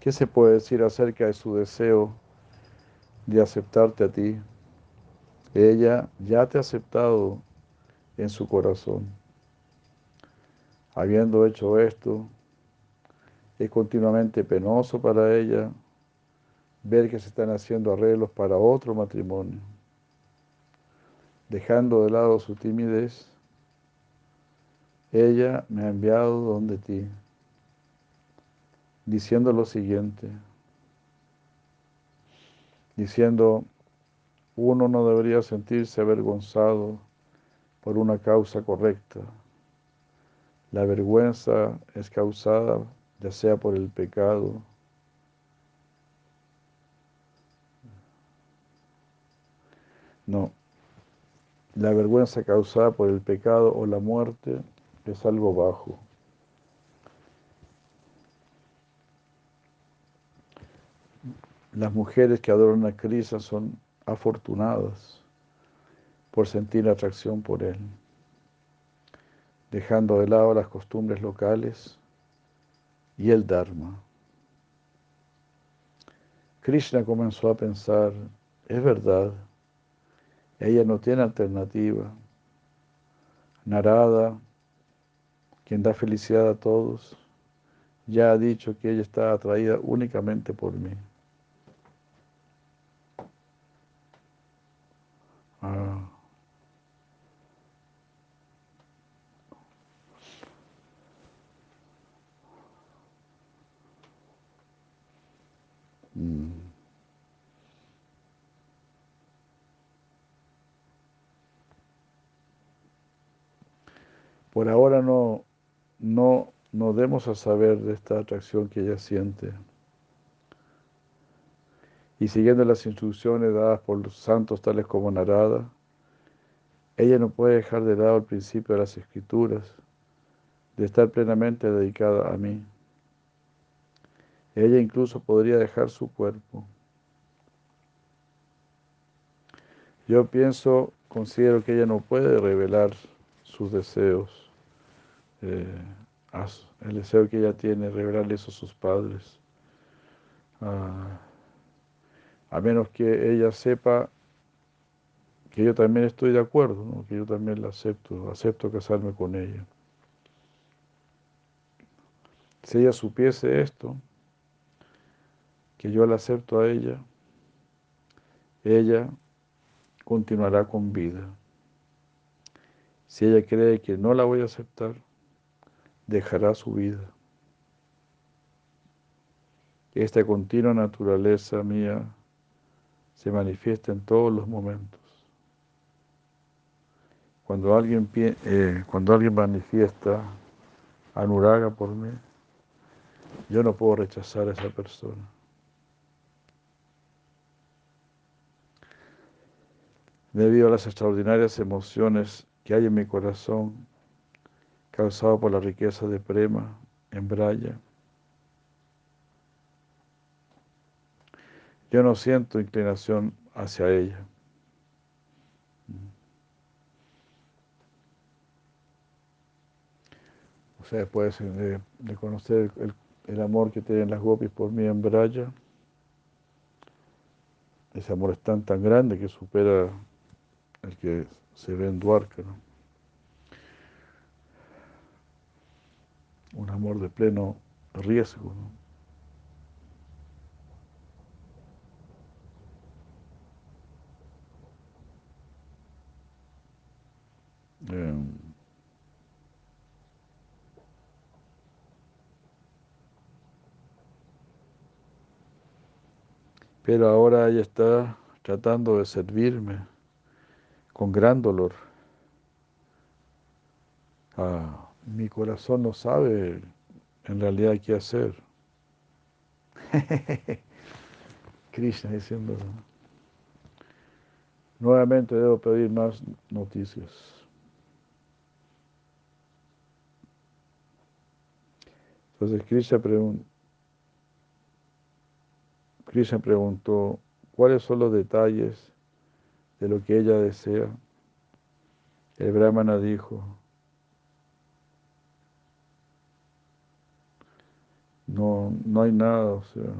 ¿Qué se puede decir acerca de su deseo de aceptarte a ti? Ella ya te ha aceptado en su corazón. Habiendo hecho esto, es continuamente penoso para ella ver que se están haciendo arreglos para otro matrimonio, dejando de lado su timidez. Ella me ha enviado donde ti, diciendo lo siguiente, diciendo, uno no debería sentirse avergonzado por una causa correcta. La vergüenza es causada ya sea por el pecado, no, la vergüenza causada por el pecado o la muerte es algo bajo. Las mujeres que adoran a Krishna son afortunadas por sentir atracción por Él, dejando de lado las costumbres locales y el Dharma. Krishna comenzó a pensar, es verdad, ella no tiene alternativa. Narada, quien da felicidad a todos, ya ha dicho que ella está atraída únicamente por mí. Ah. Mm. Por ahora no, no, no demos a saber de esta atracción que ella siente. Y siguiendo las instrucciones dadas por los santos tales como Narada, ella no puede dejar de lado el principio de las escrituras, de estar plenamente dedicada a mí. Ella incluso podría dejar su cuerpo. Yo pienso, considero que ella no puede revelar sus deseos, eh, el deseo que ella tiene, revelarle eso a sus padres, ah, a menos que ella sepa que yo también estoy de acuerdo, que yo también la acepto, acepto casarme con ella. Si ella supiese esto, que yo la acepto a ella, ella continuará con vida. Si ella cree que no la voy a aceptar, dejará su vida. Esta continua naturaleza mía se manifiesta en todos los momentos. Cuando alguien, eh, cuando alguien manifiesta anuraga por mí, yo no puedo rechazar a esa persona. Debido a las extraordinarias emociones que hay en mi corazón, causado por la riqueza de prema en Braya. Yo no siento inclinación hacia ella. O sea, después de, conocer el, el, amor que tienen las gopis por mí en Braya, ese amor es tan tan grande que supera el que se ve en Duarca, un amor de pleno riesgo. Em, pero ahora ella está tratando de servirme con gran dolor. Ah, mi corazón no sabe en realidad qué hacer. Krishna diciendo, nuevamente debo pedir más noticias. Entonces Krishna, Krishna preguntó, ¿cuáles son los detalles de lo que ella desea? El brahmana dijo, no, no hay nada, o sea,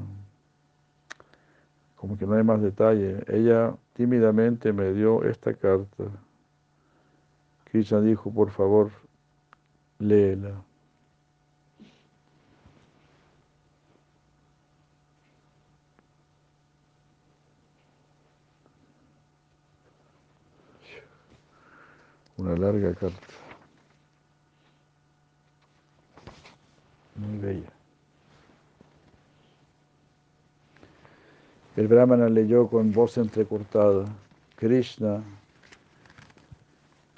como que no hay más detalle. Ella tímidamente me dio esta carta. Krishna dijo, por favor, léela. Una larga carta. Muy bella. El brahmana leyó con voz entrecortada, Krishna,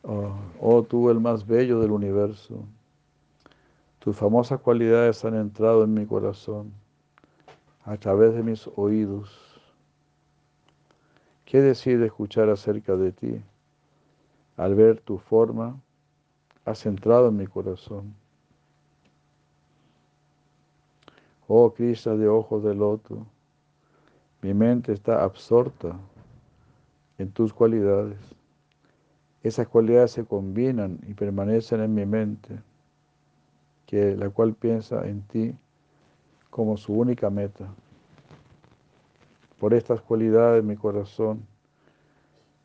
oh, oh, tú el más bello del universo, tus famosas cualidades han entrado en mi corazón a través de mis oídos. ¿Qué decide escuchar acerca de ti? Al ver tu forma, has entrado en mi corazón. Oh Krishna de ojos de loto, mi mente está absorta en tus cualidades. Esas cualidades se combinan y permanecen en mi mente, que la cual piensa en ti como su única meta. Por estas cualidades mi corazón,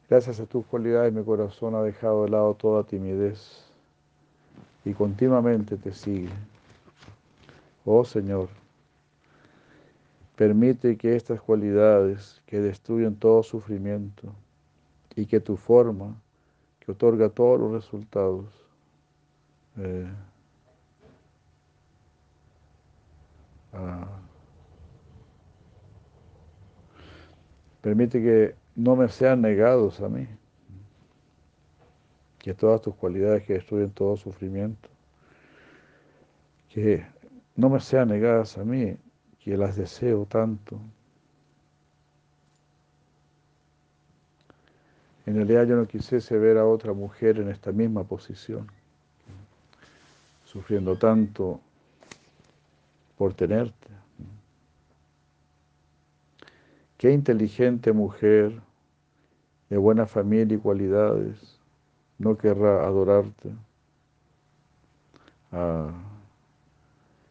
gracias a tus cualidades mi corazón ha dejado de lado toda timidez y continuamente te sigue. Oh Señor, Permite que estas cualidades que destruyen todo sufrimiento y que tu forma, que otorga todos los resultados, eh, ah, permite que no me sean negados a mí, que todas tus cualidades que destruyen todo sufrimiento, que no me sean negadas a mí, que las deseo tanto. En realidad yo no quisiese ver a otra mujer en esta misma posición, sufriendo tanto por tenerte. Qué inteligente mujer, de buena familia y cualidades, no querrá adorarte. Ah,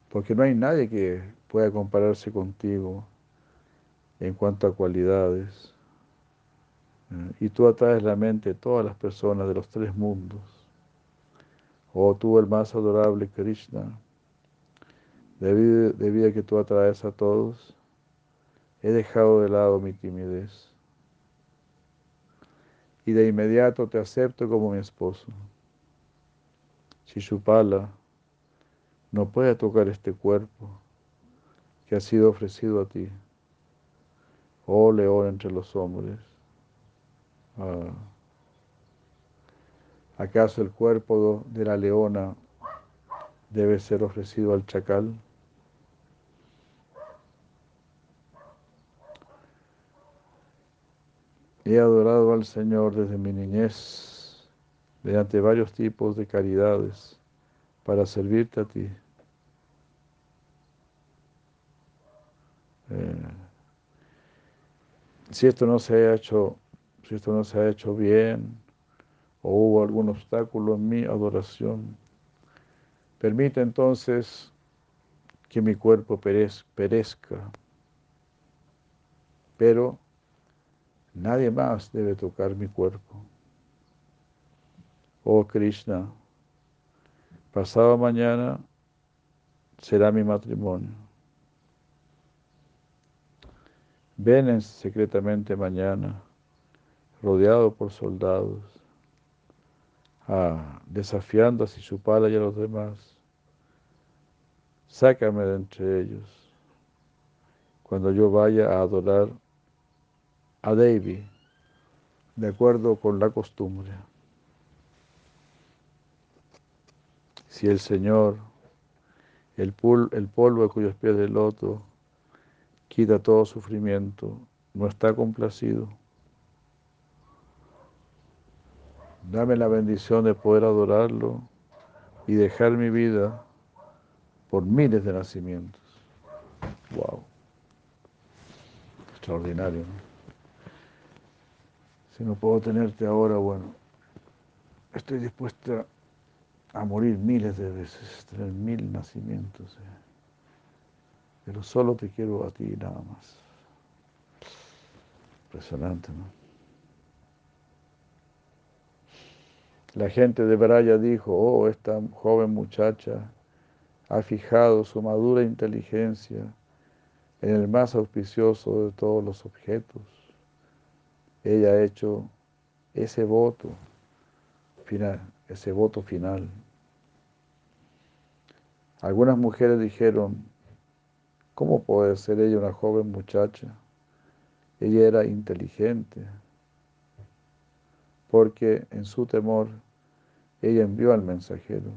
porque no hay nadie que pueda compararse contigo en cuanto a cualidades. Eh, y tú atraes la mente de todas las personas de los tres mundos. Oh tú el más adorable Krishna, debido, a que tú atraes a todos, he dejado de lado mi timidez. Y de inmediato te acepto como mi esposo. Si su pala no puede tocar este cuerpo, que ha sido ofrecido a ti, oh león entre los hombres. Ah, ¿Acaso el cuerpo de la leona debe ser ofrecido al chacal? He adorado al Señor desde mi niñez, mediante varios tipos de caridades, para servirte a ti. Eh, si esto no se ha hecho, si esto no se ha hecho bien, o hubo algún obstáculo en mi adoración, permite entonces que mi cuerpo perezca, pero nadie más debe tocar mi cuerpo. Oh Krishna, pasado mañana será mi matrimonio. Ven secretamente mañana, rodeado por soldados, ah, desafiando a Sishupala y a los demás. Sácame de entre ellos cuando yo vaya a adorar a Devi, de acuerdo con la costumbre. Si el Señor, el, el polvo de cuyos pies de loto, quita todo sufrimiento, no está complacido. Dame la bendición de poder adorarlo y dejar mi vida por miles de nacimientos. Wow. Extraordinario, ¿no? No puedo tenerte ahora, bueno, estoy dispuesta a morir miles de veces, tener mil nacimientos. ¿eh? Pero solo te quiero a ti nada más. Impresionante, ¿no? La gente de Braya dijo, oh, esta joven muchacha ha fijado su madura inteligencia en el más auspicioso de todos los objetos. Ella ha hecho ese voto final, ese voto final. Algunas mujeres dijeron, ¿cómo puede ser ella una joven muchacha? Ella era inteligente, porque en su temor ella envió al mensajero.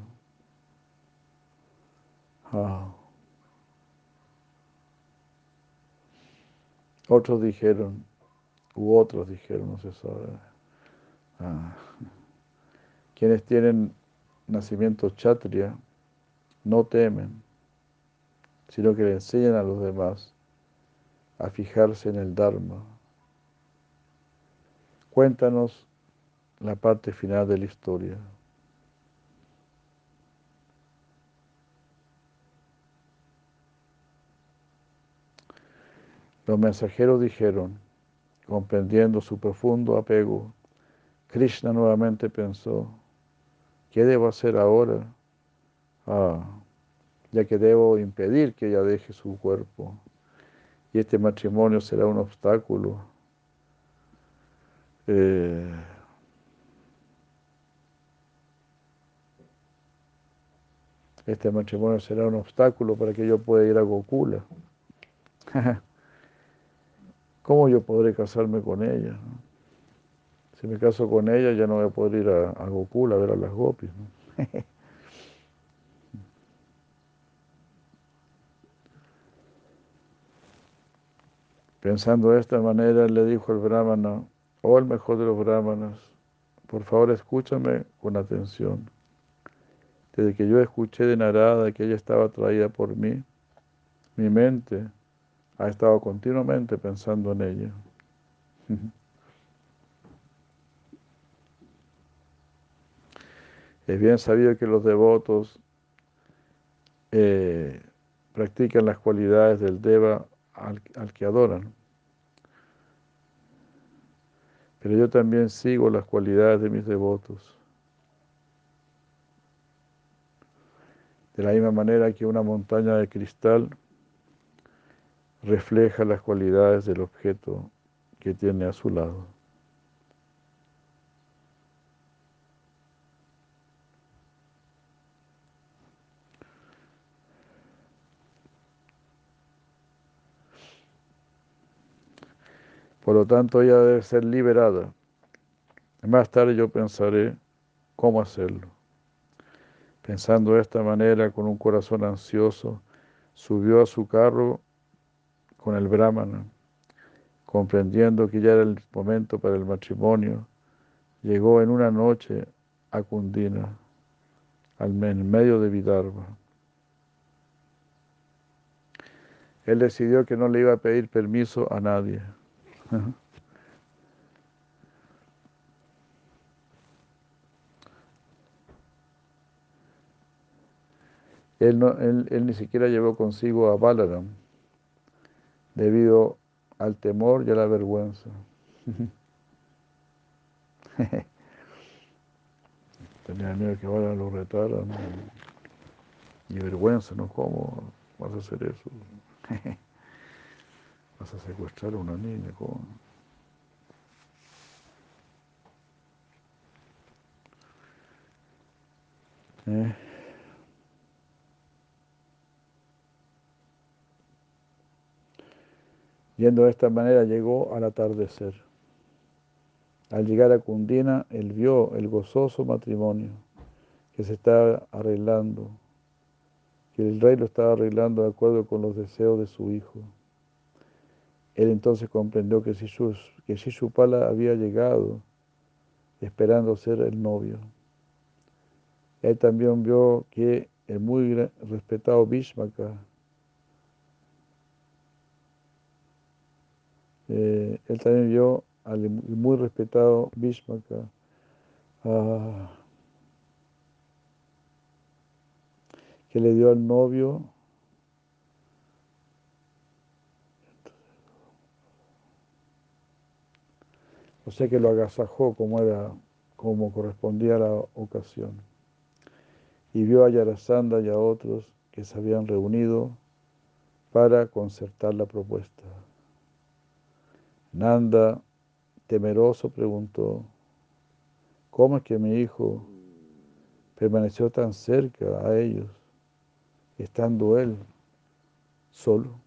Ah. Otros dijeron, u otros dijeron, no se sabe. Ah. Quienes tienen nacimiento chatria no temen, sino que le enseñan a los demás a fijarse en el Dharma. Cuéntanos la parte final de la historia. Los mensajeros dijeron, comprendiendo su profundo apego, Krishna nuevamente pensó, ¿qué debo hacer ahora? Ah, ya que debo impedir que ella deje su cuerpo y este matrimonio será un obstáculo. Eh, este matrimonio será un obstáculo para que yo pueda ir a Gokula. ¿Cómo yo podré casarme con ella? Si me caso con ella, ya no voy a poder ir a, a Gokula a ver a las gopis. Pensando de esta manera, le dijo el brahmana, oh el mejor de los brahmanas, por favor escúchame con atención. Desde que yo escuché de Narada que ella estaba atraída por mí, mi mente ha estado continuamente pensando en ella. Es bien sabido que los devotos eh, practican las cualidades del Deva al, al, que adoran. Pero yo también sigo las cualidades de mis devotos. De la misma manera que una montaña de cristal refleja las cualidades del objeto que tiene a su lado. Por lo tanto, ella debe ser liberada. Más tarde yo pensaré cómo hacerlo. Pensando de esta manera, con un corazón ansioso, subió a su carro con el brahmana, comprendiendo que ya era el momento para el matrimonio, llegó en una noche a Kundina, al medio de Vidarbha. Él decidió que no le iba a pedir permiso a nadie. Él, no, él, él, ni siquiera llevó consigo a Balaram debido al temor y a la vergüenza. Tenía miedo que ahora lo retaran y vergüenza, ¿no? ¿Cómo vas a hacer eso? vas a secuestrar a una niña, ¿cómo? ¿Eh? Yendo de esta manera llegó al atardecer. Al llegar a Cundina, él vio el gozoso matrimonio que se estaba arreglando, que el rey lo estaba arreglando de acuerdo con los deseos de su hijo. Él entonces comprendió que Shishupala había llegado esperando ser el novio. Él también vio que el muy respetado Bhishmaka, eh, él también vio al muy respetado Bhishmaka, que le dio al novio o sea que lo agasajó como era, como correspondía a la ocasión. Y vio a Yarasanda y a otros que se habían reunido para concertar la propuesta. Nanda, temeroso, preguntó, ¿cómo es que mi hijo permaneció tan cerca a ellos, estando él solo?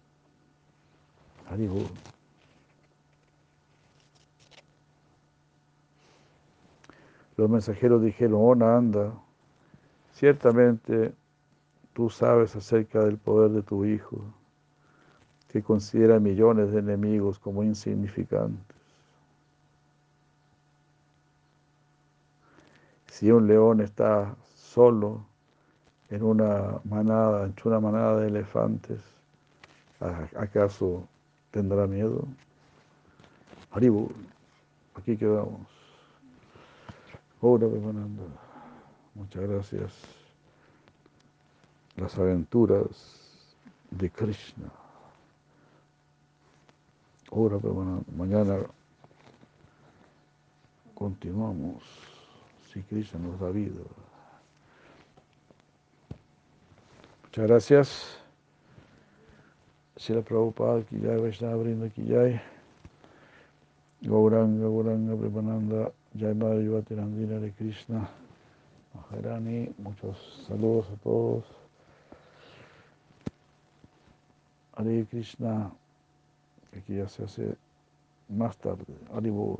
Los mensajeros dijeron, oh Nanda, ciertamente tú sabes acerca del poder de tu hijo, que considera millones de enemigos como insignificantes. Si un león está solo en una manada, en una manada de elefantes, ¿acaso tendrá miedo? Haribu, aquí quedamos. Ora Muchas gracias. Las aventuras de Krishna. Ora Mañana continuamos. Si Krishna nos da vida. Muchas gracias. Sila Prabhupada, Kijay, Vaishnava Brinda, Kijay. Gauranga, Gauranga, Premananda. Jai Madre Yuvati de Krishna Maharani, muchos saludos a todos. Hare Krishna, aquí ya se hace más tarde. Haribol.